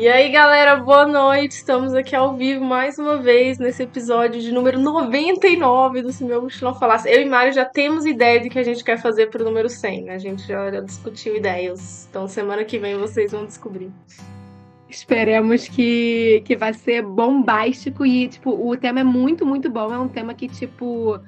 E aí, galera, boa noite. Estamos aqui ao vivo mais uma vez nesse episódio de número 99 do Se Meu Mochilão Falasse. Eu e Mário já temos ideia de que a gente quer fazer pro número 100. Né? A gente já, já discutiu ideias. Então, semana que vem vocês vão descobrir. Esperemos que, que vai ser bombástico e, tipo, o tema é muito, muito bom. É um tema que, tipo,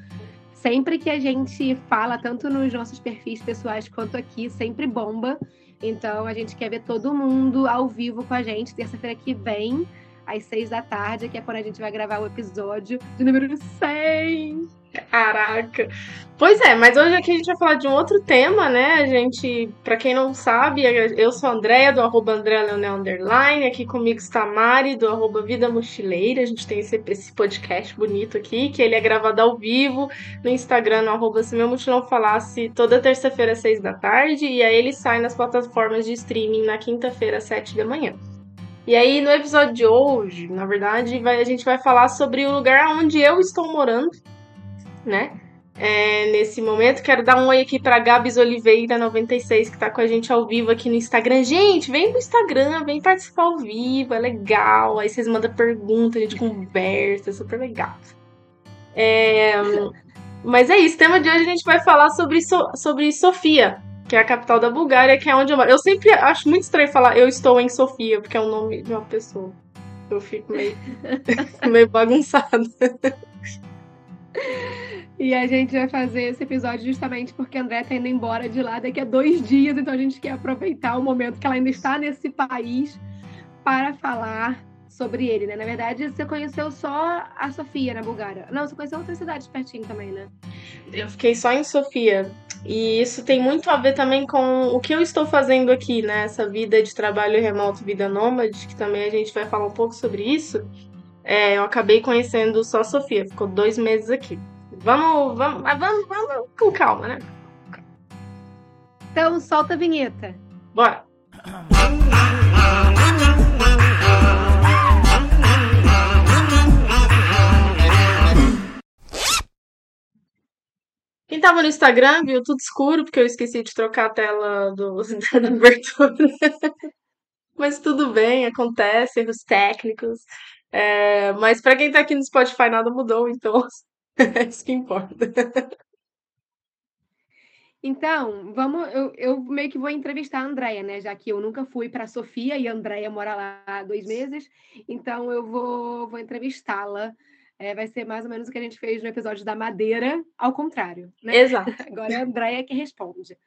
sempre que a gente fala, tanto nos nossos perfis pessoais quanto aqui, sempre bomba. Então a gente quer ver todo mundo ao vivo com a gente, terça-feira que vem, às seis da tarde, que é quando a gente vai gravar o episódio de número 100. Caraca. Pois é, mas hoje aqui a gente vai falar de um outro tema, né? A gente, para quem não sabe, eu sou a Andréia, do arroba Underline. Aqui comigo está a Mari, do arroba Vida Mochileira. A gente tem esse, esse podcast bonito aqui, que ele é gravado ao vivo no Instagram, no arroba Se Meu Mochilão Falasse, toda terça-feira às seis da tarde. E aí ele sai nas plataformas de streaming na quinta-feira às sete da manhã. E aí, no episódio de hoje, na verdade, vai, a gente vai falar sobre o lugar onde eu estou morando né? É, nesse momento, quero dar um oi aqui para Gabs Oliveira 96 que está com a gente ao vivo aqui no Instagram. Gente, vem pro Instagram, vem participar ao vivo, é legal. Aí vocês mandam pergunta, a gente conversa, é super legal. É, mas é isso, tema de hoje a gente vai falar sobre, so, sobre Sofia, que é a capital da Bulgária, que é onde eu moro. Eu sempre acho muito estranho falar eu estou em Sofia, porque é o nome de uma pessoa. Eu fico meio, meio bagunçada. E a gente vai fazer esse episódio justamente porque a André tá indo embora de lá daqui a dois dias, então a gente quer aproveitar o momento que ela ainda está nesse país para falar sobre ele, né? Na verdade, você conheceu só a Sofia na Bulgária. Não, você conheceu outras cidades pertinho também, né? Eu fiquei só em Sofia. E isso tem muito a ver também com o que eu estou fazendo aqui, né? Essa vida de trabalho remoto, vida nômade, que também a gente vai falar um pouco sobre isso. É, eu acabei conhecendo só a Sofia, ficou dois meses aqui. Vamos, vamos, vamos, vamos com calma, né? Então solta a vinheta. Bora! tava no Instagram viu tudo escuro, porque eu esqueci de trocar a tela do, da abertura. Mas tudo bem, acontece, erros técnicos. É, mas para quem tá aqui no Spotify, nada mudou, então é isso que importa. Então, vamos, eu, eu meio que vou entrevistar a Andrea, né? Já que eu nunca fui para Sofia e a Andrea mora lá há dois meses, então eu vou, vou entrevistá-la. É, vai ser mais ou menos o que a gente fez no episódio da Madeira, ao contrário, né? Exato. Agora é a Andrea que responde.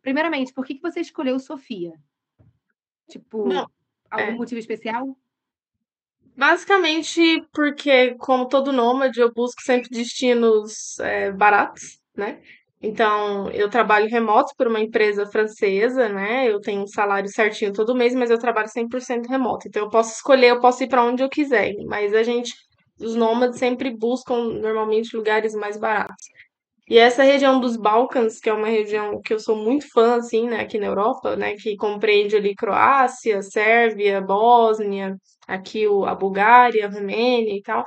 Primeiramente, por que, que você escolheu Sofia? Tipo, Não, algum é... motivo especial? Basicamente porque, como todo nômade, eu busco sempre destinos é, baratos, né? Então, eu trabalho remoto por uma empresa francesa, né? Eu tenho um salário certinho todo mês, mas eu trabalho 100% remoto. Então, eu posso escolher, eu posso ir para onde eu quiser. Mas a gente, os nômades, sempre buscam normalmente lugares mais baratos. E essa região dos Balcãs, que é uma região que eu sou muito fã, assim, né, aqui na Europa, né, que compreende ali Croácia, Sérvia, Bósnia, aqui o, a Bulgária, a Romênia e tal,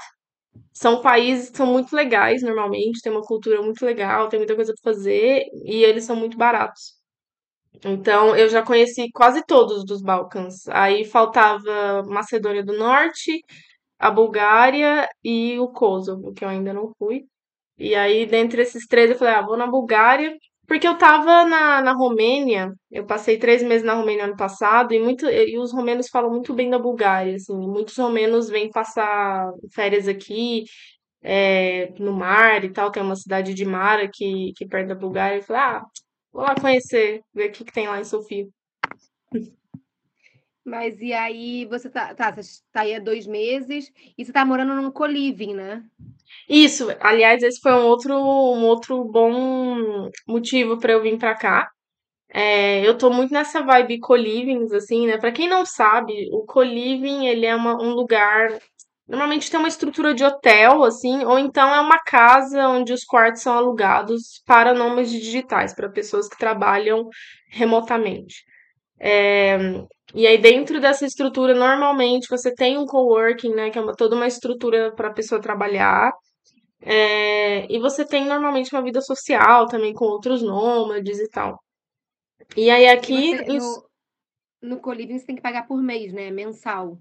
são países que são muito legais normalmente, tem uma cultura muito legal, tem muita coisa para fazer e eles são muito baratos. Então, eu já conheci quase todos dos Balcãs. Aí faltava Macedônia do Norte, a Bulgária e o Kosovo, que eu ainda não fui. E aí, dentre esses três, eu falei, ah, vou na Bulgária, porque eu tava na, na Romênia, eu passei três meses na Romênia ano passado, e, muito, e os romenos falam muito bem da Bulgária, assim, muitos romenos vêm passar férias aqui, é, no mar e tal, tem uma cidade de mar aqui, aqui perto da Bulgária, eu falei, ah, vou lá conhecer, ver o que, que tem lá em Sofia. Mas e aí, você tá, tá, você tá aí há dois meses, e você tá morando num co-living, né? Isso, aliás, esse foi um outro, um outro bom motivo para eu vir para cá. É, eu tô muito nessa vibe co-livings, assim, né? Pra quem não sabe, o co-living, ele é uma, um lugar... Normalmente tem uma estrutura de hotel, assim, ou então é uma casa onde os quartos são alugados para nômades digitais, para pessoas que trabalham remotamente. É, e aí, dentro dessa estrutura, normalmente você tem um coworking, né? Que é uma, toda uma estrutura para a pessoa trabalhar. É, e você tem normalmente uma vida social também com outros nômades e tal. E aí aqui. Você, no, no Coliving você tem que pagar por mês, né? Mensal.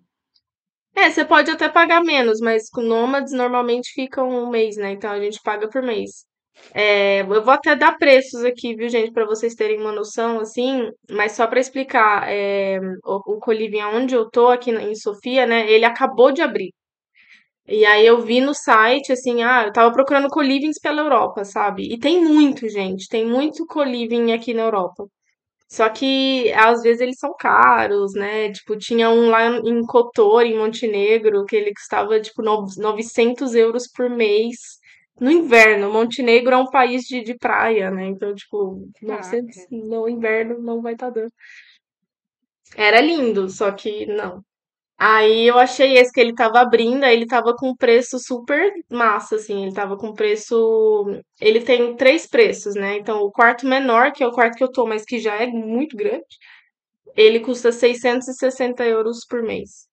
É, você pode até pagar menos, mas com nômades normalmente fica um mês, né? Então a gente paga por mês. É, eu vou até dar preços aqui, viu, gente, para vocês terem uma noção, assim, mas só para explicar, é, o, o Coliving, onde eu tô aqui em Sofia, né? Ele acabou de abrir. E aí eu vi no site, assim, ah, eu tava procurando colivings pela Europa, sabe? E tem muito, gente, tem muito coliving aqui na Europa. Só que às vezes eles são caros, né? Tipo, tinha um lá em Kotor, em Montenegro, que ele custava tipo 900 euros por mês no inverno. Montenegro é um país de, de praia, né? Então, tipo, 900 no inverno não vai estar tá dando. Era lindo, só que não. Aí eu achei esse que ele tava abrindo, aí ele tava com preço super massa, assim, ele tava com preço. Ele tem três preços, né? Então, o quarto menor, que é o quarto que eu tô, mas que já é muito grande, ele custa 660 euros por mês.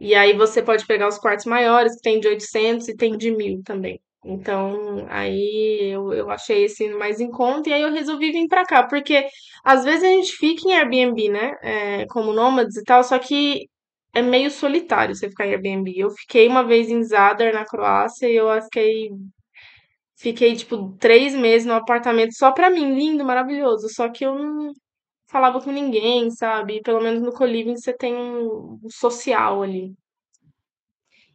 E aí você pode pegar os quartos maiores, que tem de 800 e tem de 1000 também. Então, aí eu, eu achei esse mais em conta e aí eu resolvi vir pra cá, porque às vezes a gente fica em Airbnb, né? É, como nômades e tal, só que é meio solitário você ficar em Airbnb. Eu fiquei uma vez em Zadar, na Croácia, e eu fiquei, fiquei tipo três meses no apartamento só pra mim, lindo, maravilhoso. Só que eu não falava com ninguém, sabe? Pelo menos no co-living você tem um social ali.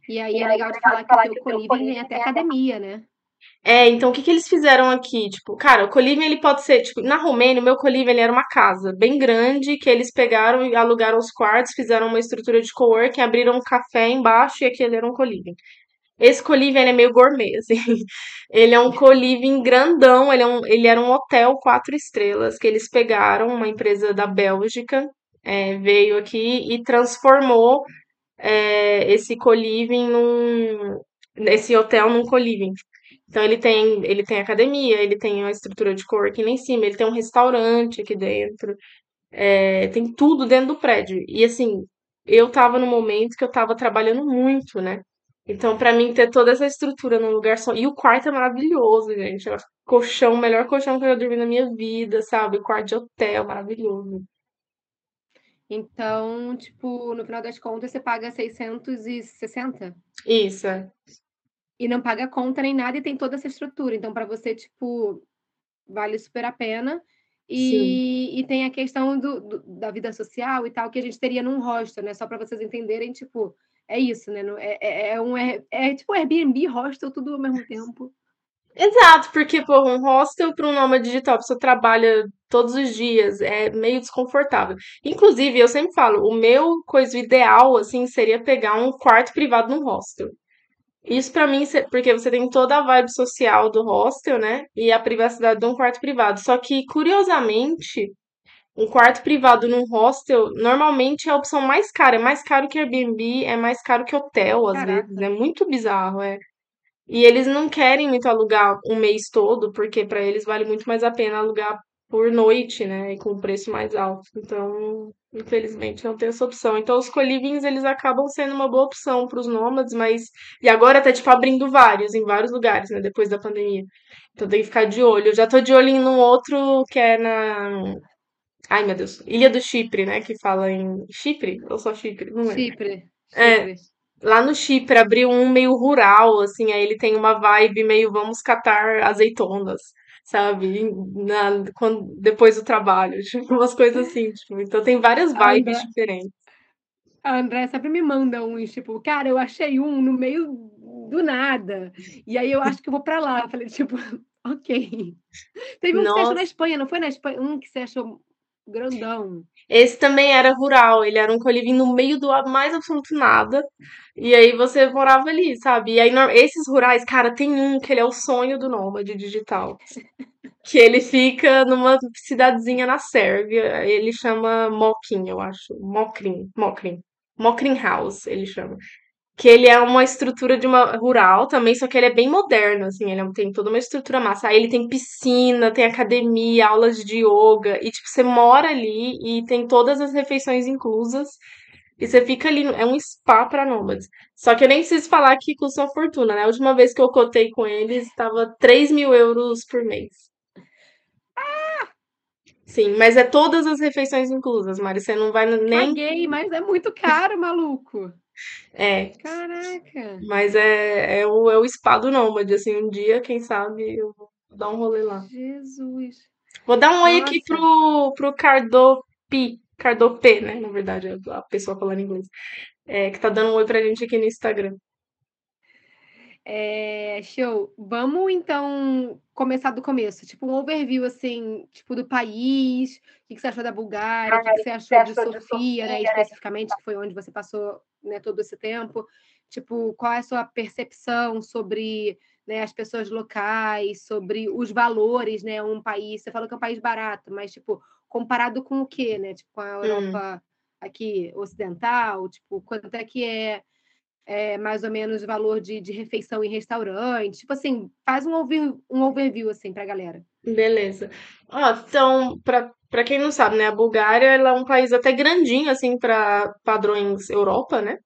E aí é legal de falar que o teu co-living tem até academia, né? É, então o que, que eles fizeram aqui? Tipo, cara, o coliving ele pode ser, tipo, na Romênia, o meu coliving ele era uma casa bem grande que eles pegaram e alugaram os quartos, fizeram uma estrutura de coworking, abriram um café embaixo e aquele era um coliving. Esse coliving ele é meio gourmet, assim. Ele é um coliving grandão, ele, é um, ele era um hotel quatro estrelas que eles pegaram, uma empresa da Bélgica, é, veio aqui e transformou é, esse coliving num. hotel num coliving. Então ele tem, ele tem academia, ele tem uma estrutura de coworking lá em cima, ele tem um restaurante aqui dentro, é, tem tudo dentro do prédio. E assim, eu tava no momento que eu tava trabalhando muito, né? Então, para mim, ter toda essa estrutura num lugar só. E o quarto é maravilhoso, gente. Colchão, o melhor colchão que eu já dormi na minha vida, sabe? Quarto de hotel, maravilhoso. Então, tipo, no final das contas, você paga 660? Isso. É e não paga conta nem nada e tem toda essa estrutura. Então, para você, tipo, vale super a pena. E, e tem a questão do, do, da vida social e tal, que a gente teria num hostel, né? Só para vocês entenderem, tipo, é isso, né? É, é, é um, é, é tipo Airbnb, hostel, tudo ao mesmo tempo. Exato, porque, pô, um hostel para um nômade digital, a pessoa trabalha todos os dias, é meio desconfortável. Inclusive, eu sempre falo, o meu coisa ideal, assim, seria pegar um quarto privado num hostel. Isso para mim, porque você tem toda a vibe social do hostel, né? E a privacidade de um quarto privado. Só que, curiosamente, um quarto privado num hostel normalmente é a opção mais cara. É mais caro que Airbnb, é mais caro que hotel, às Caraca. vezes. É muito bizarro, é. E eles não querem muito alugar um mês todo, porque para eles vale muito mais a pena alugar por noite, né? E com preço mais alto. Então, Infelizmente não tem essa opção. Então os colivings eles acabam sendo uma boa opção para os nômades, mas e agora tá tipo abrindo vários em vários lugares, né, depois da pandemia. Então tem que ficar de olho. Eu já tô de olho em um outro que é na Ai, meu Deus, Ilha do Chipre, né, que fala em Chipre ou só Chipre, não é? Chipre. É. Lá no Chipre abriu um meio rural, assim, aí ele tem uma vibe meio vamos catar azeitonas sabe? Na, quando, depois do trabalho, tipo, umas coisas assim, tipo, então tem várias vibes André, diferentes. A André sempre me manda uns, tipo, cara, eu achei um no meio do nada, e aí eu acho que eu vou pra lá. Eu falei, tipo, ok. Teve um Nossa. que você achou na Espanha, não foi na Espanha? Um que você achou grandão. Esse também era rural, ele era um coliving no meio do mais absoluto nada. E aí você morava ali, sabe? E aí esses rurais, cara, tem um que ele é o sonho do nômade digital. que ele fica numa cidadezinha na Sérvia, ele chama Mokrin, eu acho. Mokrin, Mokrin. Mokrin House, ele chama que ele é uma estrutura de uma rural também, só que ele é bem moderno, assim, ele é tem toda uma estrutura massa. Aí ele tem piscina, tem academia, aulas de yoga, e tipo, você mora ali e tem todas as refeições inclusas. E você fica ali, é um spa para nômades. Só que eu nem preciso falar que custa uma fortuna, né? A última vez que eu cotei com eles, estava 3 mil euros por mês. Ah! Sim, mas é todas as refeições inclusas, Mari. Você não vai nem. Paguei, mas é muito caro, maluco. É, Caraca. mas é, é, o, é o spa do nômade, assim, um dia, quem sabe, eu vou dar um rolê lá. Jesus. Vou dar um oi aqui Nossa. pro, pro Cardopi, Cardopê, né? Na verdade, é a pessoa falando inglês. É, que tá dando um oi pra gente aqui no Instagram. É, show. Vamos então começar do começo, tipo um overview assim, tipo do país, o que que você achou da Bulgária, o que que você achou de Sofia, né, especificamente, que foi onde você passou, né, todo esse tempo. Tipo, qual é a sua percepção sobre, né, as pessoas locais, sobre os valores, né, um país. Você falou que é um país barato, mas tipo, comparado com o quê, né? Tipo, com a Hum, Europa aqui ocidental, tipo, quanto é que é é, mais ou menos o valor de, de refeição em restaurante. Tipo assim, faz um, over, um overview assim pra galera. beleza. Ó, então, pra quem não sabe, né? A Bulgária, ela é um país até grandinho, assim, pra padrões Europa, né?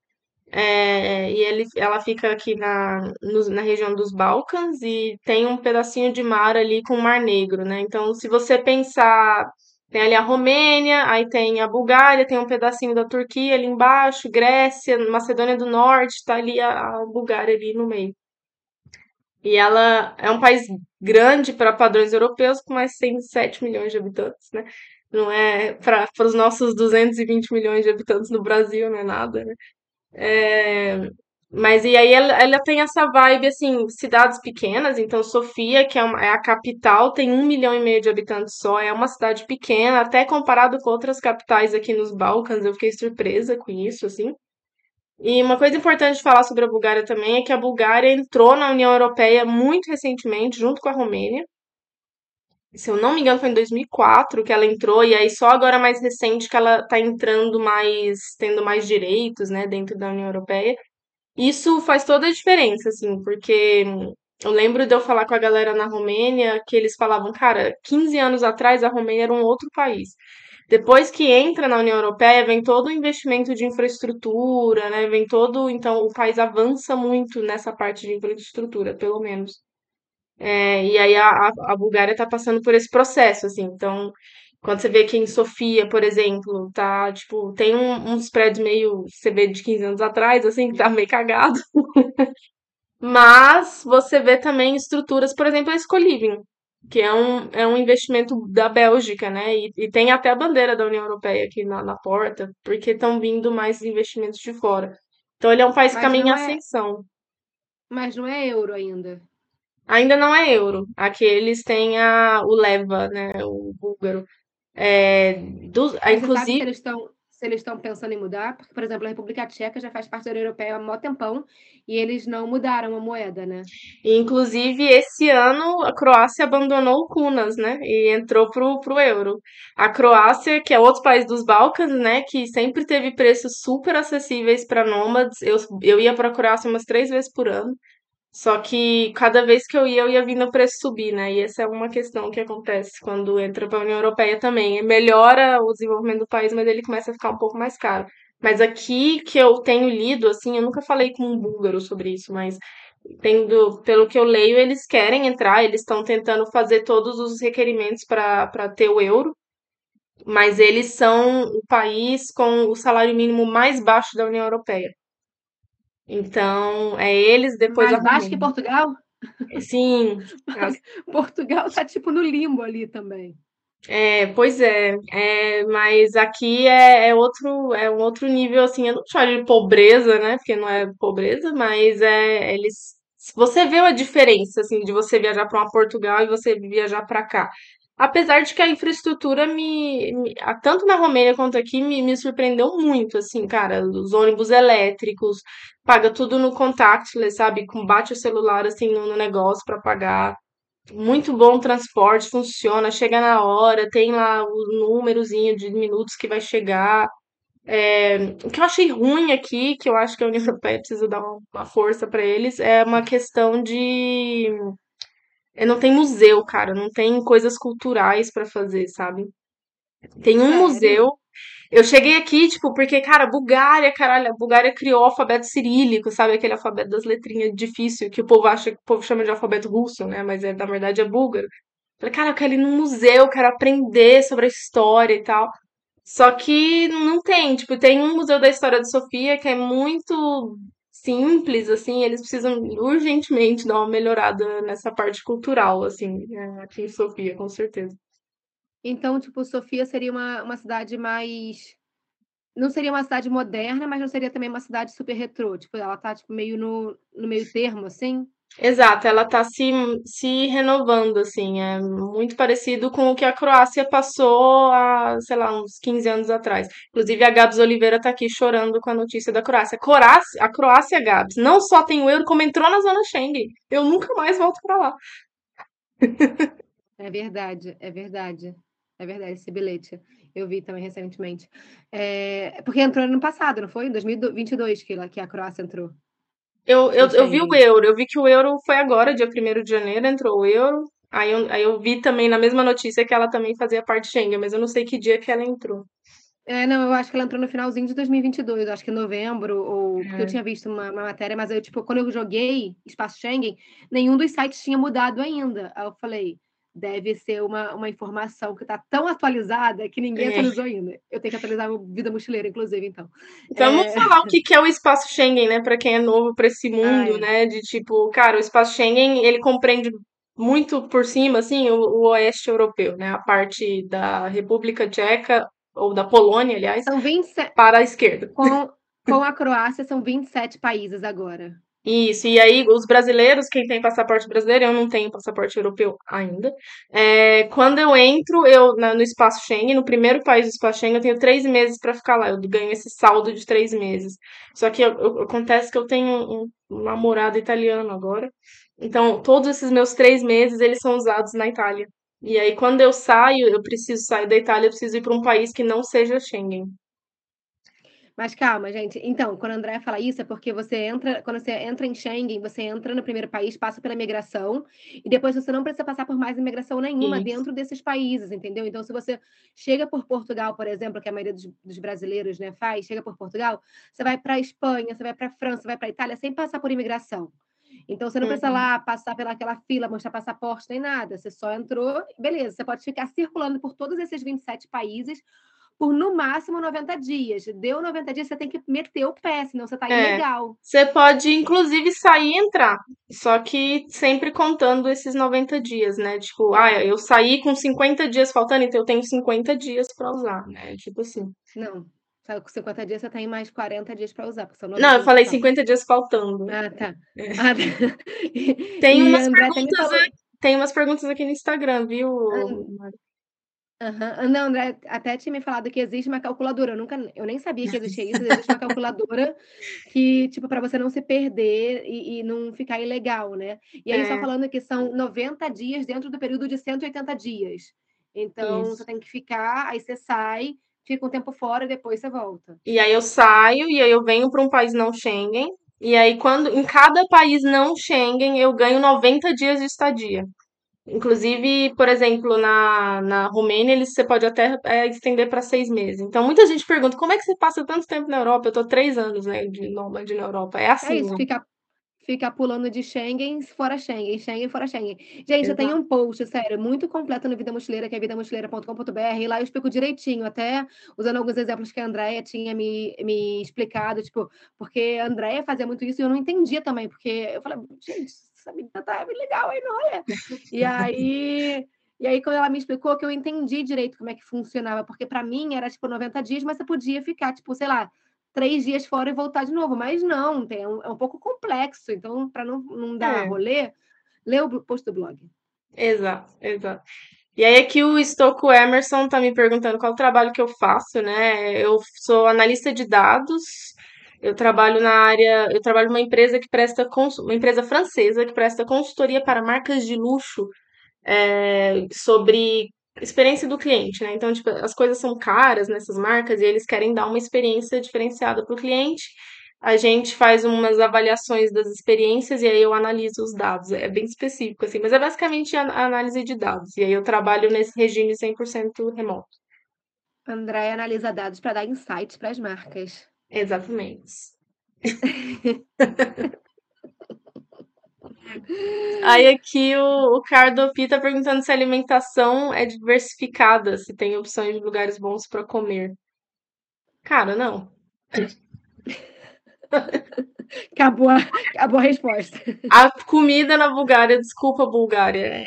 É, e ele, ela fica aqui na, nos- na região dos Balcãs e tem um pedacinho de mar ali com o Mar Negro, né? Então, se você pensar, tem ali a Romênia, aí tem a Bulgária, tem um pedacinho da Turquia ali embaixo, Grécia, Macedônia do Norte, tá ali a, a Bulgária ali no meio. E ela é um país grande para padrões europeus, com mais 107 milhões de habitantes, né? Não é para os nossos 220 milhões de habitantes no Brasil, não é nada, né? É, mas e aí ela, ela tem essa vibe, assim, cidades pequenas, então Sofia, que é, uma- é a capital, tem um milhão e meio de habitantes só, é uma cidade pequena, até comparado com outras capitais aqui nos Balcãs, eu fiquei surpresa com isso, assim. E uma coisa importante de falar sobre a Bulgária também é que a Bulgária entrou na União Europeia muito recentemente, junto com a Romênia. Se eu não me engano, foi em 2004 que ela entrou, e aí só agora mais recente que ela tá entrando mais, tendo mais direitos, né, dentro da União Europeia. Isso faz toda a diferença, assim, porque eu lembro de eu falar com a galera na Romênia que eles falavam, cara, 15 anos atrás a Romênia era um outro país. Depois que entra na União Europeia, vem todo o investimento de infraestrutura, né? Vem todo, então o país avança muito nessa parte de infraestrutura, pelo menos. É, e aí a, a, Bulgária está passando por esse processo, assim. Então, quando você vê que em Sofia, por exemplo, tá, tipo, tem um- uns prédios meio, você vê de 15 anos atrás, assim, que tá meio cagado. Mas você vê também estruturas, por exemplo, a Escoliving, que é um, é um investimento da Bélgica, né? E, e tem até a bandeira da União Europeia aqui na, na porta, porque estão vindo mais investimentos de fora. Então ele é um país que caminha em é, ascensão. mas não é euro ainda. Ainda não é euro. Aqui eles têm a, o leva, né? O búlgaro. É, sabe se inclusive, eles estão se eles estão pensando em mudar? Porque, por exemplo, a República Tcheca já faz parte da União Europeia há mó tempão e eles não mudaram a moeda, né? inclusive esse ano a Croácia abandonou o Kunas, né? E entrou pro, pro euro. A Croácia, que é outro país dos Balcãs, né? Que sempre teve preços super acessíveis para nômades. Eu, eu ia para a Croácia umas três vezes por ano. Só que cada vez que eu ia, eu ia vendo o preço subir, né? E essa é uma questão que acontece quando entra para a União Europeia também. Melhora o desenvolvimento do país, mas ele começa a ficar um pouco mais caro. Mas aqui que eu tenho lido, assim, eu nunca falei com um búlgaro sobre isso, mas tendo, pelo que eu leio, eles querem entrar, eles estão tentando fazer todos os requerimentos para ter o euro, mas eles são o país com o salário mínimo mais baixo da União Europeia. Então, é eles, depois Mais baixo que. Portugal? Sim, as- Portugal tá tipo no limbo ali também. é, pois é, é, mas aqui é, é outro, é um outro nível, assim, eu não chamo de pobreza, né, porque não é pobreza, mas é, eles, você vê a diferença, assim, de você viajar para Portugal e você viajar para cá. Apesar de que a infraestrutura me, me- tanto na Romênia quanto aqui, me, me surpreendeu muito, assim, cara, os ônibus elétricos, paga tudo no contactless, sabe, com bate o celular, assim, no, no negócio para pagar. Muito bom o transporte, funciona, chega na hora, tem lá o númerozinho de minutos que vai chegar. É, o que eu achei ruim aqui, que eu acho que a União Europeia precisa dar uma, uma força para eles, é uma questão de. É, Não tem museu, cara, não tem coisas culturais para fazer, sabe? Tem um museu. Eu cheguei aqui, tipo, porque, cara, Bulgária, caralho, a Bulgária criou o alfabeto cirílico, sabe? Aquele alfabeto das letrinhas difícil que o povo acha que o povo chama de alfabeto russo, né? Mas é, na verdade é búlgaro. Falei, cara, eu quero ir num museu, quero aprender sobre a história e tal. Só que não tem, tipo, tem um museu da história de Sofia que é muito simples, assim, eles precisam urgentemente dar uma melhorada nessa parte cultural, assim, é, aqui em Sofia, com certeza. Então, tipo, Sofia seria uma, uma cidade mais. Não seria uma cidade moderna, mas não seria também uma cidade super retrô. Tipo, ela tá tipo, meio no, no meio termo, assim. Exato, ela tá se, se renovando, assim, é muito parecido com o que a Croácia passou há, sei lá, uns 15 anos atrás. Inclusive, a Gabs Oliveira tá aqui chorando com a notícia da Croácia. Croácia a Croácia, Gabs, não só tem o euro, como entrou na zona Schengen. Eu nunca mais volto pra lá. É verdade, é verdade. É verdade, esse bilhete. Eu vi também recentemente. É, porque entrou no ano passado, não foi? Em 2022 que, que a Croácia entrou. Eu, eu, eu vi o euro, eu vi que o euro foi agora, dia 1 de janeiro, entrou o euro. Aí eu, aí eu vi também na mesma notícia que ela também fazia parte de Schengen, mas eu não sei que dia que ela entrou. É, não, eu acho que ela entrou no finalzinho de 2022, acho que em novembro, ou... É. Porque eu tinha visto uma, uma, matéria, mas eu, tipo, quando eu joguei Espaço Schengen, nenhum dos sites tinha mudado ainda. Aí eu falei, deve ser uma, uma informação que está tão atualizada que ninguém é. atualizou ainda. Eu tenho que atualizar o Vida Mochileira, inclusive, então. Então, vamos é... falar o que é o espaço Schengen, né? Para quem é novo para esse mundo, Ai. né? De tipo, cara, o espaço Schengen, ele compreende muito por cima, assim, o, o oeste europeu, né? A parte da República Tcheca, ou da Polônia, aliás, são 27... para a esquerda. Com, com a Croácia, são 27 países agora. Isso, e aí os brasileiros, quem tem passaporte brasileiro, eu não tenho passaporte europeu ainda. É, quando eu entro eu na, no espaço Schengen, no primeiro país do espaço Schengen, eu tenho três meses para ficar lá. Eu ganho esse saldo de três meses. Só que eu, eu, acontece que eu tenho um, um namorado italiano agora. Então, todos esses meus três meses, eles são usados na Itália. E aí, quando eu saio, eu preciso sair da Itália, eu preciso ir para um país que não seja Schengen. Mas calma, gente. Então, quando a Andréa fala isso, é porque você entra, quando você entra em Schengen, você entra no primeiro país, passa pela imigração, e depois você não precisa passar por mais imigração nenhuma isso. dentro desses países, entendeu? Então, se você chega por Portugal, por exemplo, que a maioria dos, dos brasileiros né, faz, chega por Portugal, você vai para Espanha, você vai para França, vai para Itália, sem passar por imigração. Então, você não precisa uhum. lá passar pelaquela fila, mostrar passaporte, nem nada. Você só entrou, beleza. Você pode ficar circulando por todos esses 27 países por no máximo 90 dias. Deu 90 dias, você tem que meter o pé, senão você tá é, ilegal. Você pode, inclusive, sair e entrar. Só que sempre contando esses 90 dias, né? Tipo, ah, eu saí com 50 dias faltando, então eu tenho 50 dias para usar, né? Tipo assim. Não. Com 50 dias você tem mais 40 dias para usar. Não, eu falei 50 dias faltando. Ah, tá. É. Ah, tá. tem, umas perguntas, tem umas perguntas aqui no Instagram, viu, ah, Uhum. Não, André até tinha me falado que existe uma calculadora. Eu nunca, eu nem sabia que existia isso. Existe uma calculadora que, tipo, para você não se perder e, e, não ficar ilegal, né? E aí, é. só falando que são 90 dias dentro do período de 180 dias. Então, isso. você tem que ficar, aí você sai, fica um tempo fora e depois você volta. E aí eu saio e aí eu venho para um país não Schengen. E aí, quando em cada país não Schengen, eu ganho 90 dias de estadia. Inclusive, por exemplo, na, na Romênia, eles, você pode até é, estender para seis meses. Então, muita gente pergunta como é que você passa tanto tempo na Europa? Eu tô três anos né, de nômade na Europa. É assim. É isso, né? fica, fica pulando de Schengen fora Schengen, Schengen fora Schengen. Gente, Exato. eu tenho um post, sério, muito completo no Vida Mochileira, que é vidamochileira.com.br, e lá eu explico direitinho, até usando alguns exemplos que a Andrea tinha me, me explicado, tipo, porque a Andrea fazia muito isso e eu não entendia também, porque eu falei, gente essa menina tá legal não olha? E aí, e aí, quando ela me explicou, que eu entendi direito como é que funcionava, porque para mim era tipo 90 dias, mas você podia ficar, tipo, sei lá, três dias fora e voltar de novo. Mas não, tem, é um, é um pouco complexo. Então, para não, não dar é. rolê, lê o post do blog. Exato, exato. E aí aqui o Stocco Emerson tá me perguntando qual o trabalho que eu faço, né? Eu sou analista de dados, eu trabalho na área, eu trabalho numa empresa que presta uma empresa francesa que presta consultoria para marcas de luxo é, sobre experiência do cliente, né? Então, tipo, as coisas são caras nessas marcas e eles querem dar uma experiência diferenciada para o cliente. A gente faz umas avaliações das experiências e aí eu analiso os dados. É bem específico, assim, mas é basicamente a análise de dados. E aí eu trabalho nesse regime 100% remoto. André analisa dados para dar insights para as marcas. Exatamente. Aí aqui o, o Cardopi tá perguntando se a alimentação é diversificada, se tem opções de lugares bons pra comer. Cara, não. Acabou a, acabou a resposta. A comida na Bulgária, desculpa, Bulgária, é-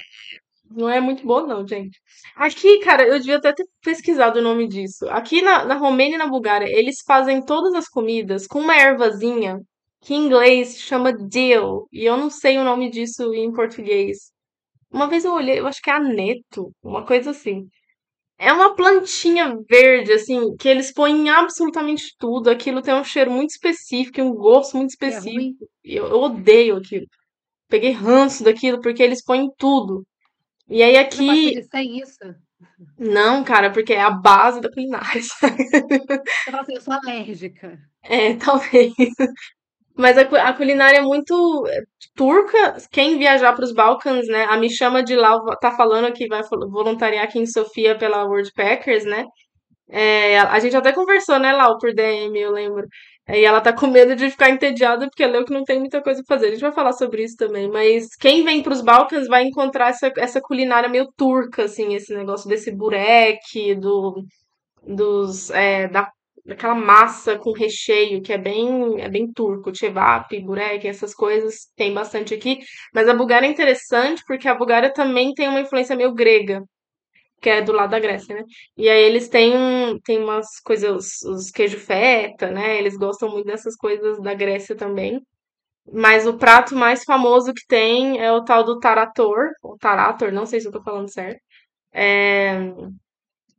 não é muito boa, não, gente. Aqui, cara, eu devia até ter pesquisado o nome disso. Aqui na, na Romênia e na Bulgária, eles fazem todas as comidas com uma ervazinha que em inglês chama dill, e eu não sei o nome disso em português. Uma vez eu olhei, eu acho que é aneto, uma coisa assim. É uma plantinha verde, assim, que eles põem em absolutamente tudo. Aquilo tem um cheiro muito específico um gosto muito é específico. E Eu, eu odeio aquilo. Peguei ranço daquilo porque eles põem em tudo. E aí Você não aqui, sem isso? não, cara, porque é a base da culinária. Você fala assim, eu sou alérgica. É, talvez. Mas a, a culinária é muito eh, turca. Quem viajar para os Balcãs, né? A me chama de lá tá falando que vai vol- voluntariar aqui em Sofia pela World Packers, né? É, a gente até conversou, né, Lau, por DM, eu lembro. E ela tá com medo de ficar entediada porque leu que não tem muita coisa pra fazer. A gente vai falar sobre isso também. Mas quem vem pros Balcãs vai encontrar essa, essa culinária meio turca, assim, esse negócio desse burek, do, dos, é, da, daquela massa com recheio, que é bem, é bem turco. Chevap, burek, essas coisas tem bastante aqui. Mas a Bulgária é interessante porque a Bulgária também tem uma influência meio grega que é do lado da Grécia, né? E aí eles têm, têm umas coisas, os, os queijo feta, né? Eles gostam muito dessas coisas da Grécia também. Mas o prato mais famoso que tem é o tal do tarator, ou tarator, não sei se eu tô falando certo,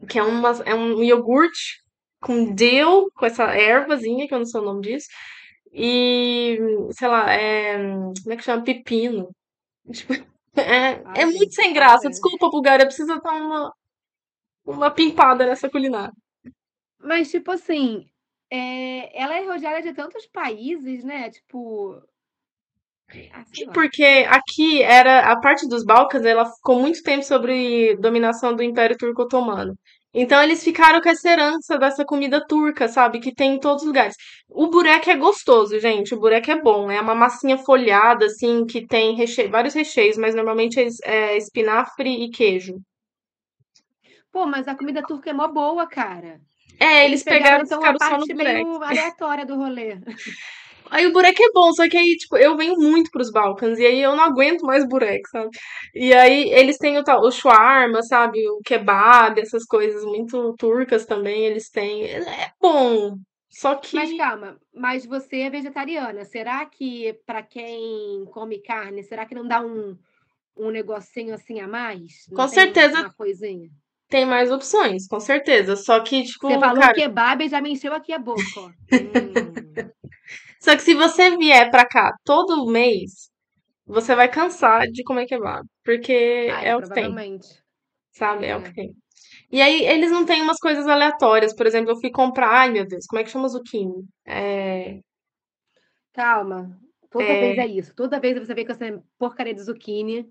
que é, uma, é um iogurte com dill, com essa ervazinha, que eu não sei o nome disso, e, sei lá, é, como é que chama? Pepino. Tipo, é, é muito sem graça. Desculpa, Bulgária, precisa dar uma, uma pimpada nessa culinária. Mas, tipo assim, é, ela é rodeada de tantos países, né? Tipo, ah. Porque aqui era a parte dos Balcãs, ela ficou muito tempo sobre dominação do Império Turco-Otomano. Então eles ficaram com essa herança dessa comida turca, sabe? Que tem em todos os lugares. O burek é gostoso, gente. O burek é bom. É uma massinha folhada, assim, que tem reche... vários recheios, mas normalmente é é espinafre e queijo. Pô, mas a comida turca é mó boa, cara. É, Eles eles pegaram pegaram, então, a parte meio aleatória do rolê. Aí o burek é bom, só que aí, tipo, eu venho muito pros Balcãs, e aí eu não aguento mais burek, sabe? E aí eles têm o tal, o shawarma, sabe? O kebab, essas coisas muito turcas também, eles têm. É bom, só Mas que. calma, mas você é vegetariana. Será que pra quem come carne, será que não dá um, um negocinho assim a mais? Não Com certeza uma coisinha? tem mais opções, com certeza. Só que, tipo, Você falou cara. kebab e já me encheu aqui a boca, ó. Hum. Só que se você vier pra cá todo mês, você vai cansar de comer kebab. Porque Ah, é é, o que tem, sabe? É o que É. tem. E aí eles não têm umas coisas aleatórias. Por exemplo, eu fui comprar. Ai, meu Deus, como é que chama zucchini? É. Calma. Toda vez é isso. Toda vez você vê com essa porcaria de zucchini.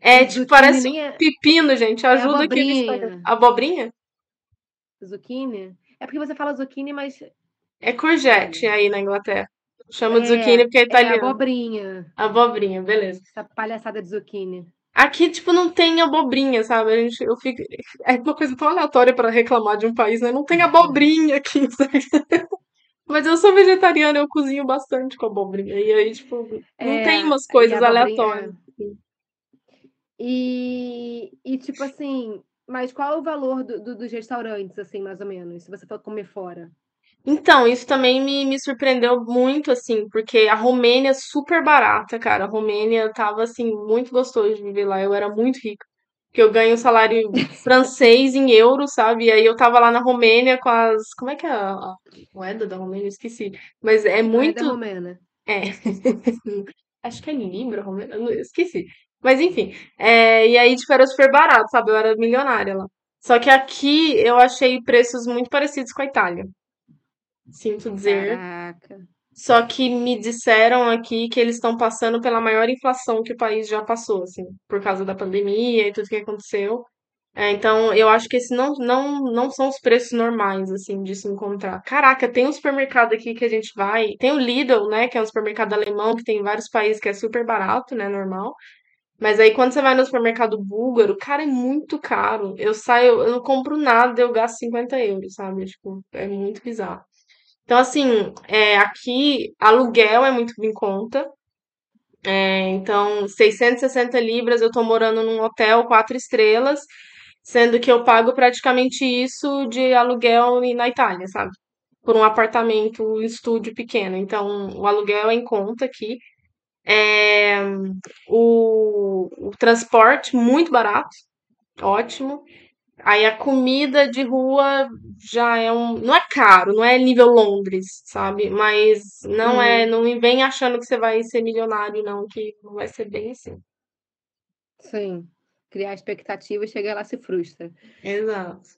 É, tipo, zucchini parece nem um é, pepino, gente. é Ajuda aqui no Instagram. abobrinha. Abobrinha? Zucchini? É porque você fala zucchini, mas. É courgette aí na Inglaterra. Chama de zucchini É, porque é é italiano. abobrinha. Abobrinha, beleza. Essa palhaçada de zucchini. Aqui, tipo, não tem abobrinha, sabe? A gente, eu fico... É uma coisa tão aleatória pra reclamar de um país, né? Não tem abobrinha aqui, sabe? Mas eu sou vegetariana, eu cozinho bastante com abobrinha. E aí, tipo, não tem É, umas e coisas aleatórias. é. E, e tipo assim, mas qual é o valor do- do- dos restaurantes, assim, mais ou menos, se você for comer fora? Então, isso também me, me surpreendeu muito, assim, porque a Romênia é super barata, cara. A Romênia tava, assim, muito gostoso de viver lá. Eu era muito rica. Porque eu ganho salário francês em euros, sabe? E aí eu tava lá na Romênia com as. Como é que é a, a moeda da Romênia? Eu esqueci. Mas é Moeda muito. romena. É. Acho que é Libra eu esqueci. Mas enfim. É, e aí, tipo, era super barato, sabe? Eu era milionária lá. Só que aqui eu achei preços muito parecidos com a Itália. Sinto dizer. Caraca. Só que me disseram aqui que eles estão passando pela maior inflação que o país já passou, assim, por causa da pandemia e tudo que aconteceu. É, então, eu acho que esses não, não, não são os preços normais, assim, de se encontrar. Caraca, tem um supermercado aqui que a gente vai. Tem o Lidl, né? Que é um supermercado alemão que tem em vários países que é super barato, né? Normal. Mas aí quando você vai no supermercado búlgaro, cara, é muito caro. Eu saio, eu não compro nada, eu gasto 50 euros, sabe? Tipo, é muito bizarro. Então, assim, é, aqui aluguel é muito em conta. É, então, 660 libras, eu tô morando num hotel quatro estrelas, sendo que eu pago praticamente isso de aluguel na Itália, sabe? Por um apartamento, um estúdio pequeno. Então, o aluguel é em conta aqui. É, o, o transporte muito barato, ótimo. Aí a comida de rua já é um. Não é caro, não é nível Londres, sabe? Mas não é. Uhum. Não vem achando que você vai ser milionário, não, que não vai ser bem assim. Sim. Criar expectativa e chegar lá se frustra. Exato.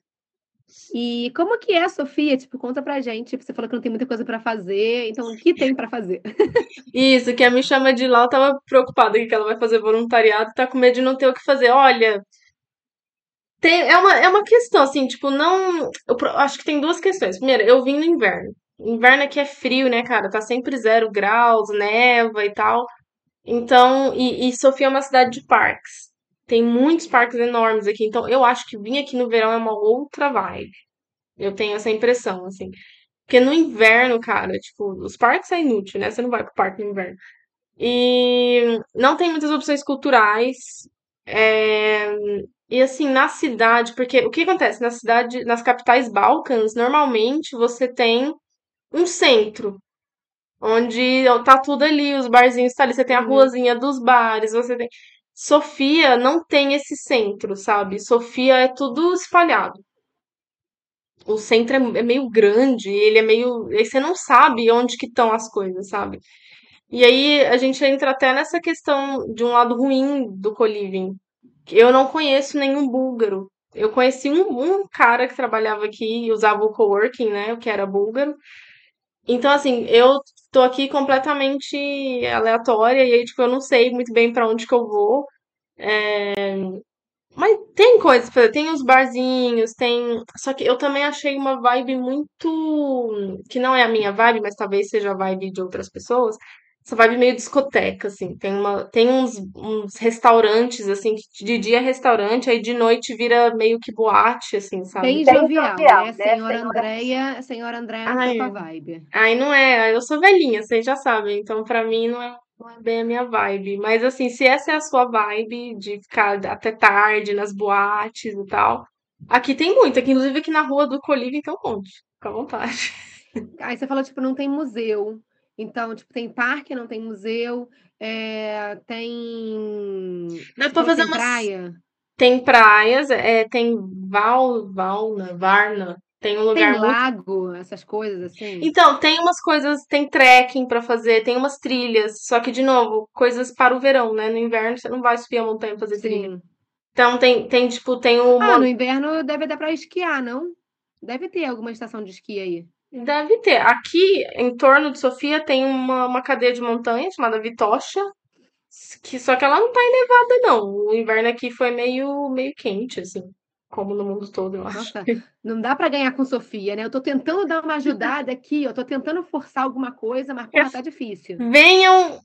E como que é, Sofia? Tipo, conta pra gente. Tipo, você falou que não tem muita coisa pra fazer, então o que tem pra fazer? Isso, que a me chama de lá, eu tava preocupada que ela vai fazer voluntariado, tá com medo de não ter o que fazer. Olha, tem, é uma, é uma questão, assim, tipo, não. Eu acho que tem duas questões. Primeiro, eu vim no inverno. Inverno aqui é frio, né, cara? Tá sempre zero graus, neva e tal. Então, e, e Sofia é uma cidade de parques. Tem muitos parques enormes aqui. Então, eu acho que vir aqui no verão é uma outra vibe. Eu tenho essa impressão, assim. Porque no inverno, cara, tipo, os parques é inútil, né? Você não vai pro parque no inverno. E não tem muitas opções culturais. É, E assim, na cidade, porque o que acontece? Na cidade, nas capitais Balcãs, normalmente você tem um centro, onde tá tudo ali, os barzinhos tá ali, você tem a Uhum. ruazinha dos bares, você tem. Sofia não tem esse centro, sabe? Sofia é tudo espalhado. O centro é, é meio grande, ele é meio. Aí você não sabe onde que estão as coisas, sabe? E aí a gente entra até nessa questão de um lado ruim do co-living. Eu não conheço nenhum búlgaro. Eu conheci um, um cara que trabalhava aqui e usava o coworking, né? Que era búlgaro. Então, assim, eu tô aqui completamente aleatória e aí, tipo, eu não sei muito bem pra onde que eu vou. Mas tem coisas tem os barzinhos, tem. Só que eu também achei uma vibe muito. Que não é a minha vibe, mas talvez seja a vibe de outras pessoas. Essa vibe meio discoteca, assim. Tem, uma... tem uns, uns restaurantes, assim, que de dia é restaurante, aí de noite vira meio que boate, assim, sabe? Bem jovial, né? Senhora Andréia, Senhora Andréia não tua vibe. aí não é. Eu sou velhinha, vocês já sabem. Então, pra mim, não é, não é bem a minha vibe. Mas, assim, se essa é a sua vibe de ficar até tarde nas boates e tal. Aqui tem muito. Aqui, inclusive, aqui na rua do Colívio tem um monte. Fica à vontade. Aí você falou, tipo, não tem museu. Então, tipo, tem parque, não tem museu. é, tem. Dá pra falou que fazer tem umas. praia. Tem praias, é, tem Val, Valna, Varna. Tem um Tem lugar muito. lago, essas coisas assim. Então, tem umas coisas, tem trekking pra fazer, tem umas trilhas. Só que, de novo, coisas para o verão, né? No inverno você não vai subir a montanha e fazer trilha. Sim. Então, tem, tem tipo, tem Ah, uma. no inverno deve dar pra esquiar, não? Deve ter alguma estação de esqui aí. Deve ter. Aqui, em torno de Sofia, tem uma, uma cadeia de montanha chamada Vitocha, que só que ela não tá elevada, não. O inverno aqui foi meio, meio quente, assim, como no mundo todo, eu acho. Nossa, não dá pra ganhar com Sofia, né? Eu tô tentando dar uma ajudada aqui, eu tô tentando forçar alguma coisa, mas porra, tá difícil. Venham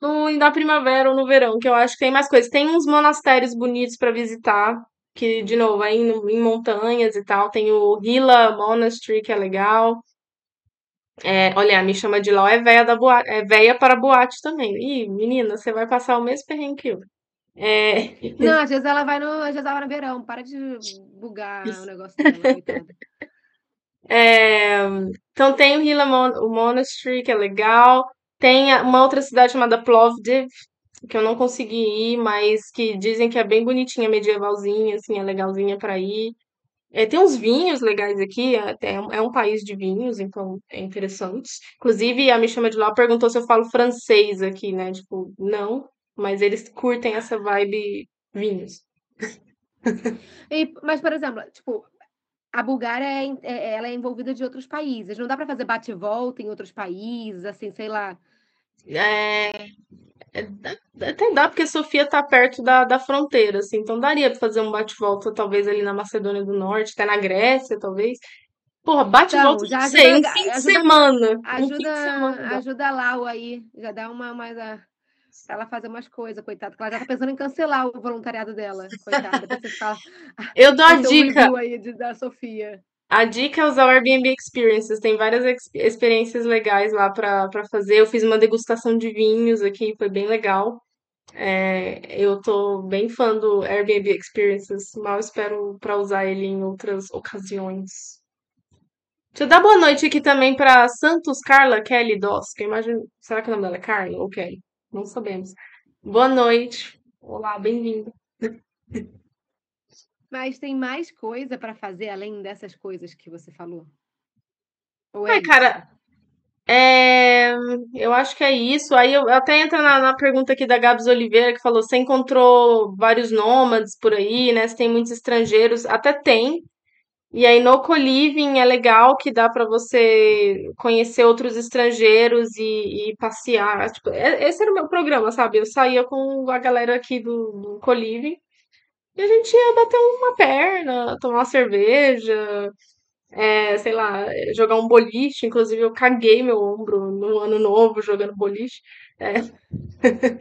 no, na primavera ou no verão, que eu acho que tem mais coisas. Tem uns monastérios bonitos pra visitar, que, de novo, aí em, em montanhas e tal. Tem o Hila Monastery, que é legal. É, olha, me chama de Lau é véia da boate, é véia para boate também. Ih, menina, você vai passar o mesmo perrengue que eu. É, Não, às vezes ela vai no, às vezes ela vai no verão. Para de bugar o negócio dela, coitada. é, então tem o Hila Mon o Monastery, que é legal. Tem uma outra cidade chamada Plovdiv, que eu não consegui ir, mas que dizem que é bem bonitinha, medievalzinha, assim, é legalzinha pra ir. É, tem uns vinhos legais aqui, é, até é um país de vinhos, então é interessante. Inclusive, a me chama de lá perguntou se eu falo francês aqui, né? Tipo, não, mas eles curtem essa vibe vinhos. E- mas, por exemplo, tipo, a Bulgária é, é- ela é envolvida de outros países. Não dá pra fazer bate-volta em outros países, assim, sei lá. É, até dá, porque Sofia tá perto da, da fronteira, assim, então daria pra fazer um bate-volta, talvez ali na Macedônia do Norte, até na Grécia, talvez. Porra, bate-volta, Então, já sei, um ajuda, de semana. Um fim de ajuda, semana. dá. ajuda a Lau aí, já dá uma mais a, ela fazer umas coisas, coitada, ela já tá pensando em cancelar o voluntariado dela, coitada. Depois você fala, Eu dou a é dica. aí de- da Sofia. A dica é usar o Airbnb Experiences. Tem várias ex- experiências legais lá pra fazer. Eu fiz uma degustação de vinhos aqui, foi bem legal. É, eu tô bem fã do Airbnb Experiences. Mal espero pra usar ele em outras ocasiões. Deixa eu dar boa noite aqui também pra Santos Carla Kelly Doss. Que imagino. Será que o nome dela é Carla ou Kelly? Não sabemos. Boa noite. Olá, bem-vinda. Mas tem mais coisa para fazer além dessas coisas que você falou? Ou é isso? cara, É, eu acho que é isso. Aí eu até entra na, na pergunta aqui da Gabs Oliveira, que falou: você encontrou vários nômades por aí, né? Você tem muitos estrangeiros? Até tem. E aí no co-living é legal que dá pra você conhecer outros estrangeiros e, e passear. Tipo, é- esse era o meu programa, sabe? Eu saía com a galera aqui do, do co-living e a gente ia bater uma perna, tomar uma cerveja. É, sei lá, jogar um boliche. Inclusive, eu caguei meu ombro no ano novo jogando boliche. É,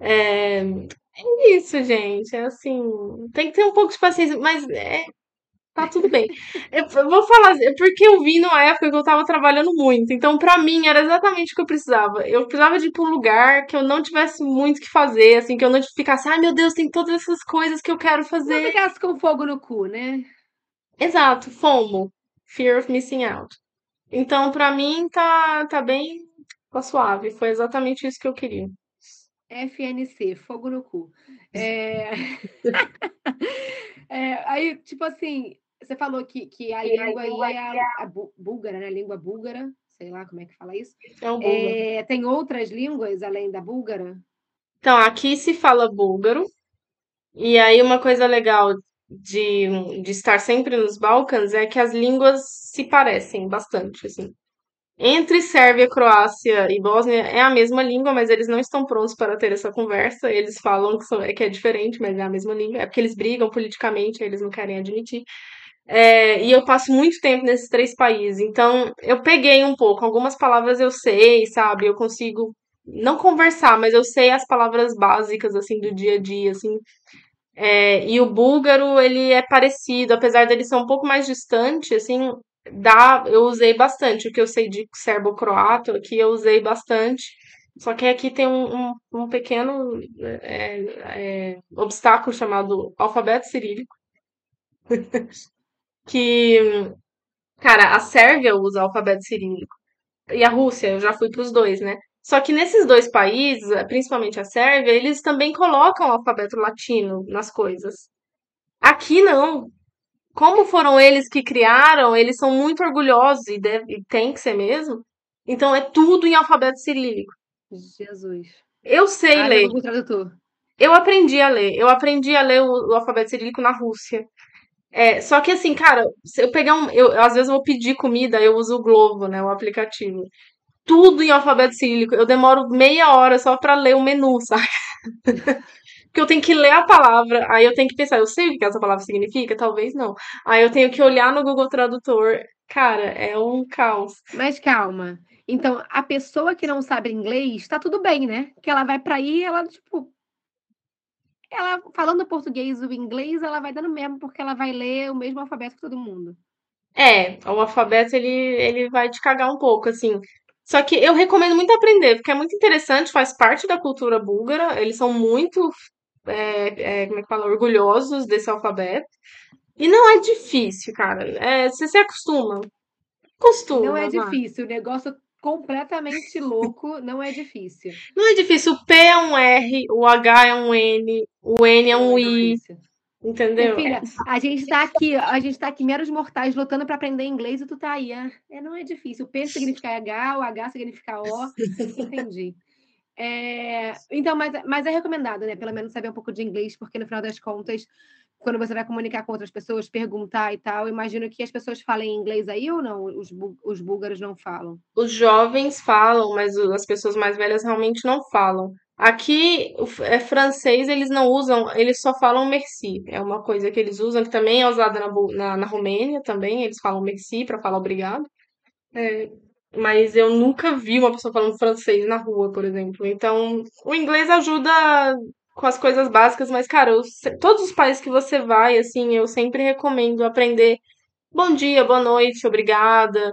é, é isso, gente. É assim, tem que ter um pouco de paciência, mas é, tá tudo bem. Eu, vou falar, assim, porque eu vim numa época que eu tava trabalhando muito. Então, pra mim, era exatamente o que eu precisava. Eu precisava de ir pra um lugar que eu não tivesse muito o que fazer, assim, que eu não ficasse, ai meu Deus, tem todas essas coisas que eu quero Não fazer. ficasse com fogo no cu, né? Exato, FOMO, Fear of Missing Out. Então, pra mim, tá, tá bem tá suave. Foi exatamente isso que eu queria. FNC, fogo no cu. É... é, aí, tipo assim, você falou que, que a língua aí é a, a bú- búlgara, né? A língua búlgara, sei lá como é que fala isso. É búlgaro. É, tem outras línguas além da búlgara? Então, aqui se fala búlgaro. E aí, uma coisa legal de, de estar sempre nos Balcãs é que as línguas se parecem bastante, assim. Entre Sérvia, Croácia e Bósnia é a mesma língua, mas eles não estão prontos para ter essa conversa. Eles falam que, são- é que é diferente, mas é a mesma língua. É porque eles brigam politicamente, eles não querem admitir. É, e eu passo muito tempo nesses três países, então eu peguei um pouco. Algumas palavras eu sei, sabe? Eu consigo não conversar, mas eu sei as palavras básicas, assim, do dia a dia, assim. É, e o búlgaro, ele é parecido, apesar dele ser um pouco mais distante, assim, dá, eu usei bastante. O que eu sei de serbo-croato aqui eu usei bastante. Só que aqui tem um, um, um pequeno é, é, obstáculo chamado alfabeto cirílico, que, cara, a Sérvia usa alfabeto cirílico. E a Rússia, eu já fui para os dois, né? Só que nesses dois países, principalmente a Sérvia, eles também colocam o alfabeto latino nas coisas. Aqui não. Como foram eles que criaram, eles são muito orgulhosos e, deve, e tem que ser mesmo. Então é tudo em alfabeto cirílico. Jesus. Eu sei Ah, ler. Tradutor. Eu aprendi a ler. Eu aprendi a ler o, o alfabeto cirílico na Rússia. É, só que assim, cara, se eu pegar um. Eu, às vezes eu vou pedir comida, eu uso o Globo, né? O aplicativo. Tudo em alfabeto cirílico. Eu demoro meia hora só pra ler o menu, sabe? Porque eu tenho que ler a palavra, aí eu tenho que pensar, eu sei o que essa palavra significa? Talvez não. Aí eu tenho que olhar no Google Tradutor. Cara, é um caos. Mas calma. Então, a pessoa que não sabe inglês, tá tudo bem, né? Que ela vai pra aí, ela, tipo. Ela falando português ou inglês, ela vai dando mesmo, porque ela vai ler o mesmo alfabeto que todo mundo. É, o alfabeto ele, ele vai te cagar um pouco, assim. Só que eu recomendo muito aprender, porque é muito interessante, faz parte da cultura búlgara. Eles são muito, é, é, como é que fala, orgulhosos desse alfabeto. E não é difícil, cara. É, você se acostuma. Acostuma. Não é vai. difícil. O negócio completamente louco não é difícil. Não é difícil. O P é um R, o H é um N, o N é um é I, entendeu? Minha filha, a gente tá aqui, a gente tá aqui, meros mortais, lutando para aprender inglês e tu tá aí. ah, É, não é difícil. O P significa H, o H significa O. Entendi. É, então, mas, mas é recomendado, né? Pelo menos saber um pouco de inglês, porque no final das contas, quando você vai comunicar com outras pessoas, perguntar e tal, imagino que as pessoas falem inglês aí ou não? Os, os búlgaros não falam. Os jovens falam, mas as pessoas mais velhas realmente não falam. Aqui, é francês, eles não usam, eles só falam merci. É uma coisa que eles usam, que também é usada na, na, na Romênia também, eles falam merci para falar obrigado. É, mas eu nunca vi uma pessoa falando francês na rua, por exemplo. Então, o inglês ajuda com as coisas básicas, mas, cara, eu se- todos os países que você vai, assim, eu sempre recomendo aprender bom dia, boa noite, obrigada.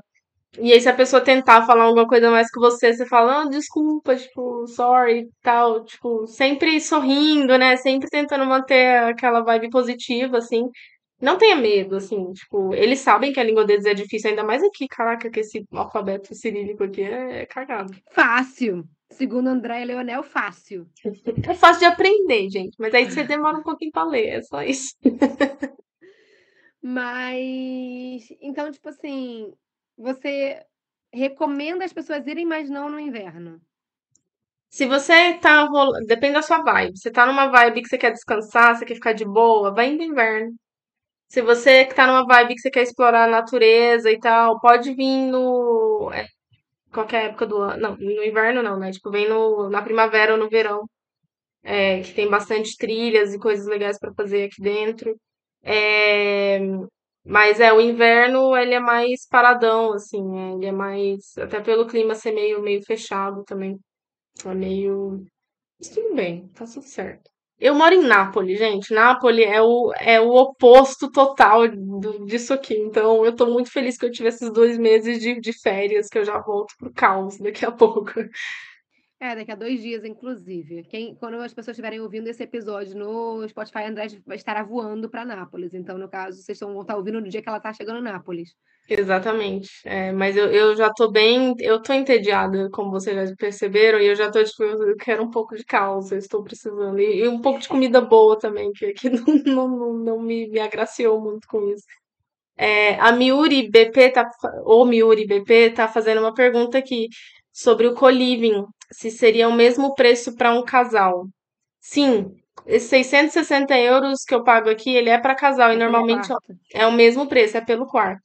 E aí, se a pessoa tentar falar alguma coisa mais que você, você fala, ah, desculpa, tipo, sorry, e tal, tipo, sempre sorrindo, né? Sempre tentando manter aquela vibe positiva, assim. Não tenha medo, assim, tipo, eles sabem que a língua deles é difícil, ainda mais aqui, caraca, que esse alfabeto cirílico aqui é cagado. Fácil. Segundo André Leonel, fácil. É fácil de aprender, gente, mas aí você demora um pouquinho pra ler, é só isso. Mas, então, tipo assim, você recomenda as pessoas irem, mas não no inverno. Se você tá rolando, depende da sua vibe. Você tá numa vibe que você quer descansar, você quer ficar de boa, vai no inverno. Se você que tá numa vibe que você quer explorar a natureza e tal, pode vir no é, qualquer época do ano. Não, no inverno não, né? Tipo, vem no, na primavera ou no verão, é, que tem bastante trilhas e coisas legais pra fazer aqui dentro. É, mas é, o inverno ele é mais paradão, assim, é, ele é mais. Até pelo clima ser meio, meio fechado também. É meio. Mas tudo bem, tá tudo certo. Eu moro em Nápoles, gente. Nápoles é o, é o oposto total do- disso aqui. Então, eu tô muito feliz que eu tive esses dois meses de, de férias, que eu já volto pro caos daqui a pouco. É, daqui a dois dias, inclusive. Quem, quando as pessoas estiverem ouvindo esse episódio no Spotify, André estará voando para Nápoles. Então, no caso, vocês vão estar ouvindo no dia que ela tá chegando em Nápoles. Exatamente. É, mas eu, eu já tô bem. Eu tô entediada, como vocês já perceberam, e eu já tô, tipo, eu quero um pouco de caos, eu estou precisando. E, e um pouco de comida boa também, que aqui não, não, não, não me, me agraciou muito com isso. É, a Miuri BP tá, ou Miuri BP tá fazendo uma pergunta aqui sobre o co-living, se seria o mesmo preço para um casal. Sim, esses 660 euros que eu pago aqui, ele é para casal e É normalmente é o mesmo preço, é pelo quarto.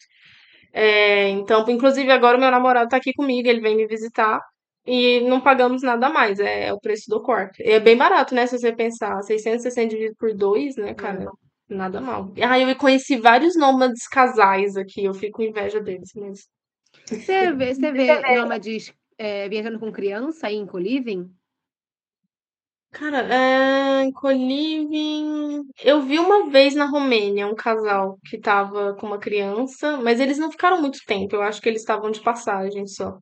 É, então, inclusive agora o meu namorado tá aqui comigo, ele vem me visitar e não pagamos nada mais, é, é o preço do quarto. E é bem barato, né, se você pensar, 660 dividido por dois, né, cara, É. nada mal. Ah, eu conheci vários nômades casais aqui, eu fico com inveja deles mesmo. Você vê, você vê nômades é, viajando com criança em co-living? Cara, é, co-living, eu vi uma vez na Romênia um casal que tava com uma criança, mas eles não ficaram muito tempo, eu acho que eles estavam de passagem só.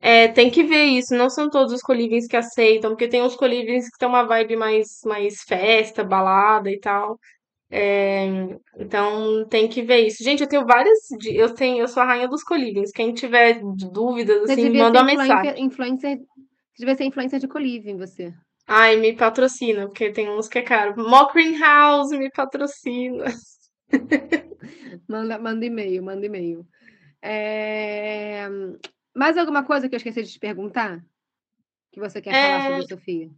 É, tem que ver isso, não são todos os colivings que aceitam, porque tem uns colivings que tem uma vibe mais, mais festa, balada e tal. É, então tem que ver isso. Gente, eu tenho várias. Eu tenho, eu sou a rainha dos colivings. Quem tiver dúvidas, Você assim, manda uma mensagem. influencer, você devia ser influencer de co-living, você. Ai, me patrocina, porque tem uns que é caro. Mockring House me patrocina. Manda, manda e-mail, manda e-mail. É, Mais alguma coisa que eu esqueci de te perguntar? Que você quer falar É, sobre Sofia?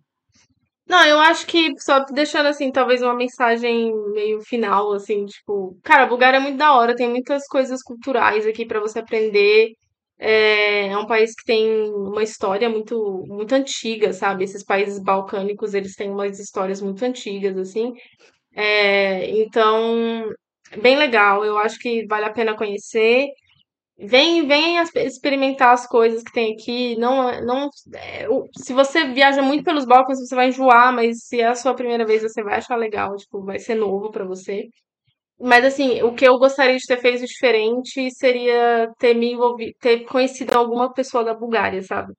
Não, eu acho que só deixando assim, talvez uma mensagem meio final, assim, tipo, cara, a Bulgária é muito da hora, tem muitas coisas culturais aqui pra você aprender. É, é um país que tem uma história muito, muito antiga, sabe? Esses países balcânicos, eles têm umas histórias muito antigas, assim. É, então, bem legal, eu acho que vale a pena conhecer. Vem, vem experimentar as coisas que tem aqui. Não, não, é, se você viaja muito pelos Balcãs, você vai enjoar, mas se é a sua primeira vez, você vai achar legal, tipo, vai ser novo pra você. Mas assim, o que eu gostaria de ter feito diferente seria ter me envolvido, ter conhecido alguma pessoa da Bulgária, sabe?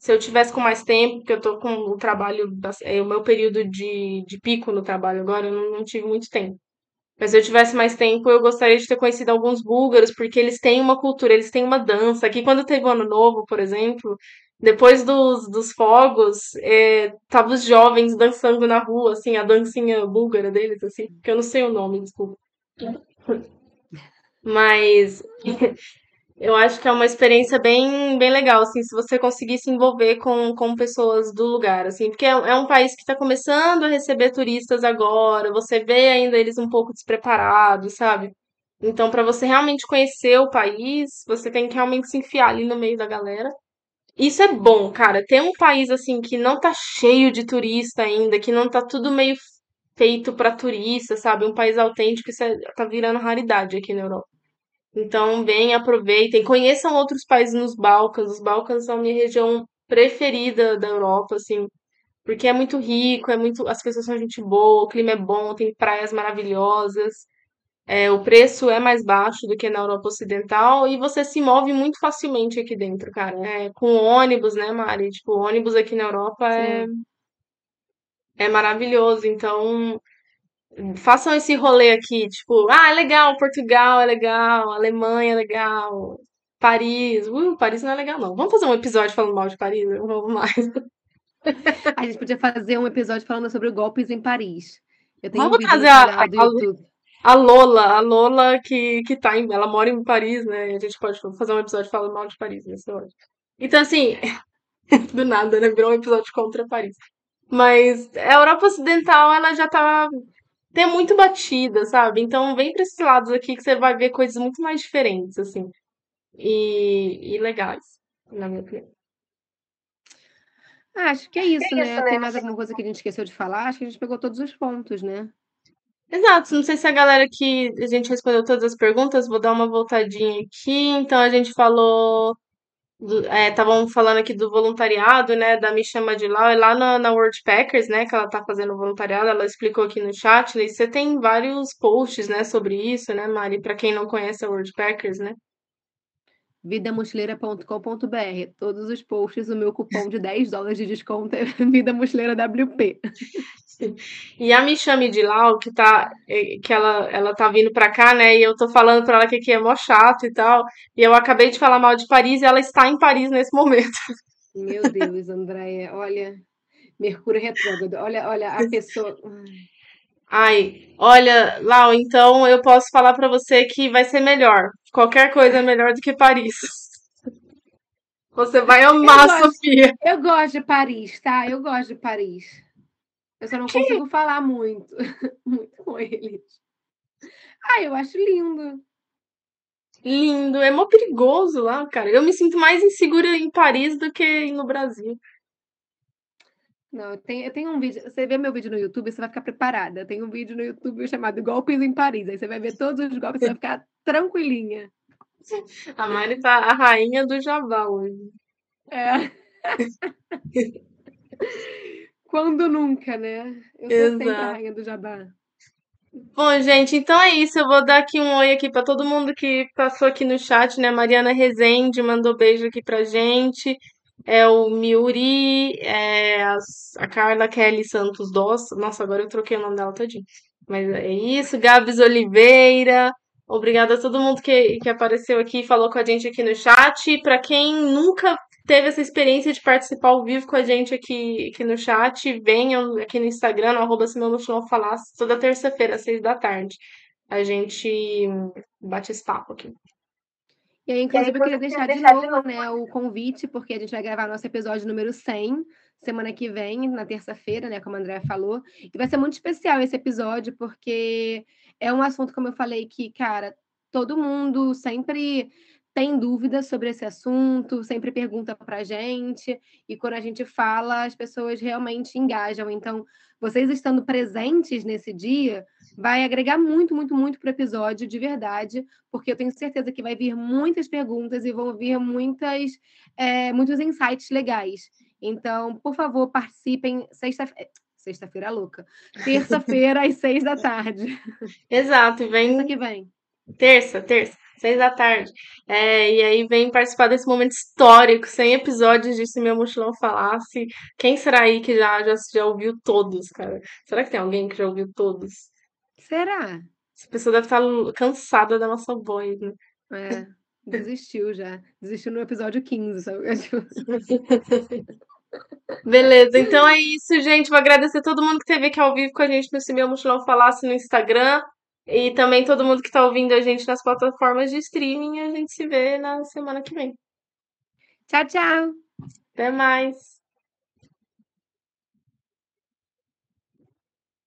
Se eu tivesse com mais tempo, porque eu tô com o trabalho, é o meu período de, de pico no trabalho agora, eu não, não tive muito tempo. Mas se eu tivesse mais tempo, eu gostaria de ter conhecido alguns búlgaros, porque eles têm uma cultura, eles têm uma dança. Aqui, quando teve o Ano Novo, por exemplo, depois dos, dos fogos, é, tava os jovens dançando na rua, assim, a dancinha búlgara deles, assim, que eu não sei o nome, desculpa. Mas eu acho que é uma experiência bem, bem legal, assim, se você conseguir se envolver com, com pessoas do lugar, assim, porque é, é um país que está começando a receber turistas agora, você vê ainda eles um pouco despreparados, sabe? Então, para você realmente conhecer o país, você tem que realmente se enfiar ali no meio da galera. Isso é bom, cara. Ter um país assim que não tá cheio de turista ainda, que não tá tudo meio feito pra turista, sabe? Um país autêntico, isso é, tá virando raridade aqui na Europa. Então, bem, aproveitem, conheçam outros países nos Balcãs. Os Balcãs são a minha região preferida da Europa, assim, porque é muito rico, é muito, as pessoas são gente boa, o clima é bom, tem praias maravilhosas. É, o preço é mais baixo do que na Europa Ocidental e você se move muito facilmente aqui dentro, cara. É, com ônibus, né, Mari? Tipo, ônibus aqui na Europa é, Sim. é maravilhoso. Então, façam esse rolê aqui, tipo, ah, é legal, Portugal é legal, Alemanha é legal, Paris. Uh, Paris não é legal, não. Vamos fazer um episódio falando mal de Paris? Não vamos mais. A gente podia fazer um episódio falando sobre golpes em Paris. Eu tenho um Vamos no trazer a, a, a Lola, a Lola que, que tá em, ela mora em Paris, né? A gente pode fazer um episódio falando mal de Paris, ser ótimo. Então, assim, do nada, né? Virou um episódio contra Paris. Mas a Europa Ocidental, ela já tá tem muito batida, sabe? Então vem pra esses lados aqui que você vai ver coisas muito mais diferentes, assim. E, e legais, na minha opinião. Ah, acho que é isso, né? Tem mais alguma coisa que a gente esqueceu de falar? Acho que a gente pegou todos os pontos, né? Exato, não sei se a galera que a gente respondeu todas as perguntas, vou dar uma voltadinha aqui. Então a gente falou Estavam falando aqui do voluntariado, né, da Me Chama de Lau, e lá na, na World Packers, né, que ela tá fazendo voluntariado, ela explicou aqui no chat, e você tem vários posts, né, sobre isso, né, Mari, para quem não conhece a World Packers, né? vidamochileira.com.br. Todos os posts, o meu cupom de 10 dólares de desconto é Vida Mochileira WP. E a Me Chame de Lau, que tá, eh, que ela, ela tá vindo pra cá, né, e eu tô falando pra ela que aqui é mó chato e tal, e eu acabei de falar mal de Paris e ela está em Paris nesse momento. Meu Deus, Andréia, olha, Mercúrio retrógrado, olha, olha, a pessoa... Ai, olha, Lau, então eu posso falar pra você que vai ser melhor. Qualquer coisa é melhor do que Paris. Você vai amar, gosto. Sofia. Eu gosto de Paris, tá? Eu gosto de Paris. Eu só não consigo falar muito, muito com eles. Ah, eu acho lindo. Lindo, é mó perigoso lá, cara. Eu me sinto mais insegura em Paris do que no Brasil. Não, eu tenho, eu tenho um vídeo. Você vê meu vídeo no YouTube, você vai ficar preparada. Tem um vídeo no YouTube chamado Golpes em Paris. Aí você vai ver todos os golpes, você vai ficar tranquilinha. A Mari tá a rainha do Jabá hoje. É. Quando nunca, né? Eu sou sempre a Exato. rainha do Jabá. Bom, gente, então é isso. Eu vou dar aqui um oi aqui pra todo mundo que passou aqui no chat, né? Mariana Rezende mandou beijo aqui pra gente. É o Miuri, é a Carla Kelly Santos Doss. Nossa, agora eu troquei o nome dela todinho. Mas é isso. Gabs Oliveira. Obrigada a todo mundo que, que apareceu aqui e falou com a gente aqui no chat. Pra quem nunca teve essa experiência de participar ao vivo com a gente aqui, aqui no chat, venham aqui no Instagram, no arroba falasse, toda terça-feira, às seis da tarde. A gente bate esse papo aqui. E aí, inclusive, eu queria deixar de novo, né, o convite, porque a gente vai gravar nosso episódio número 100 semana que vem, na terça-feira, né, como a Andrea falou. E vai ser muito especial esse episódio, porque é um assunto, como eu falei, que, cara, todo mundo sempre tem dúvidas sobre esse assunto, sempre pergunta pra gente, e quando a gente fala, as pessoas realmente engajam. Então, vocês estando presentes nesse dia, vai agregar muito, muito, muito para o episódio, de verdade, porque eu tenho certeza que vai vir muitas perguntas e vão vir muitas, é, muitos insights legais. Então, por favor, participem sexta-feira. Sexta-feira louca. Terça-feira, às seis da tarde. Exato, vem. Terça que vem. Terça, terça, seis da tarde. É, e aí vem participar desse momento histórico, 100 episódios de Se Meu Mochilão Falasse. Quem será aí que já, já, já ouviu todos, cara? Será que tem alguém que já ouviu todos? Será? Essa pessoa deve estar cansada da nossa voz, né? É, desistiu já. Desistiu no episódio 15, sabe? Beleza, então é isso, gente. Vou agradecer todo mundo que esteve aqui ao vivo com a gente no Se Meu Mochilão Falasse no Instagram. E também todo mundo que está ouvindo a gente nas plataformas de streaming. A gente se vê na semana que vem. Tchau, tchau! Até mais!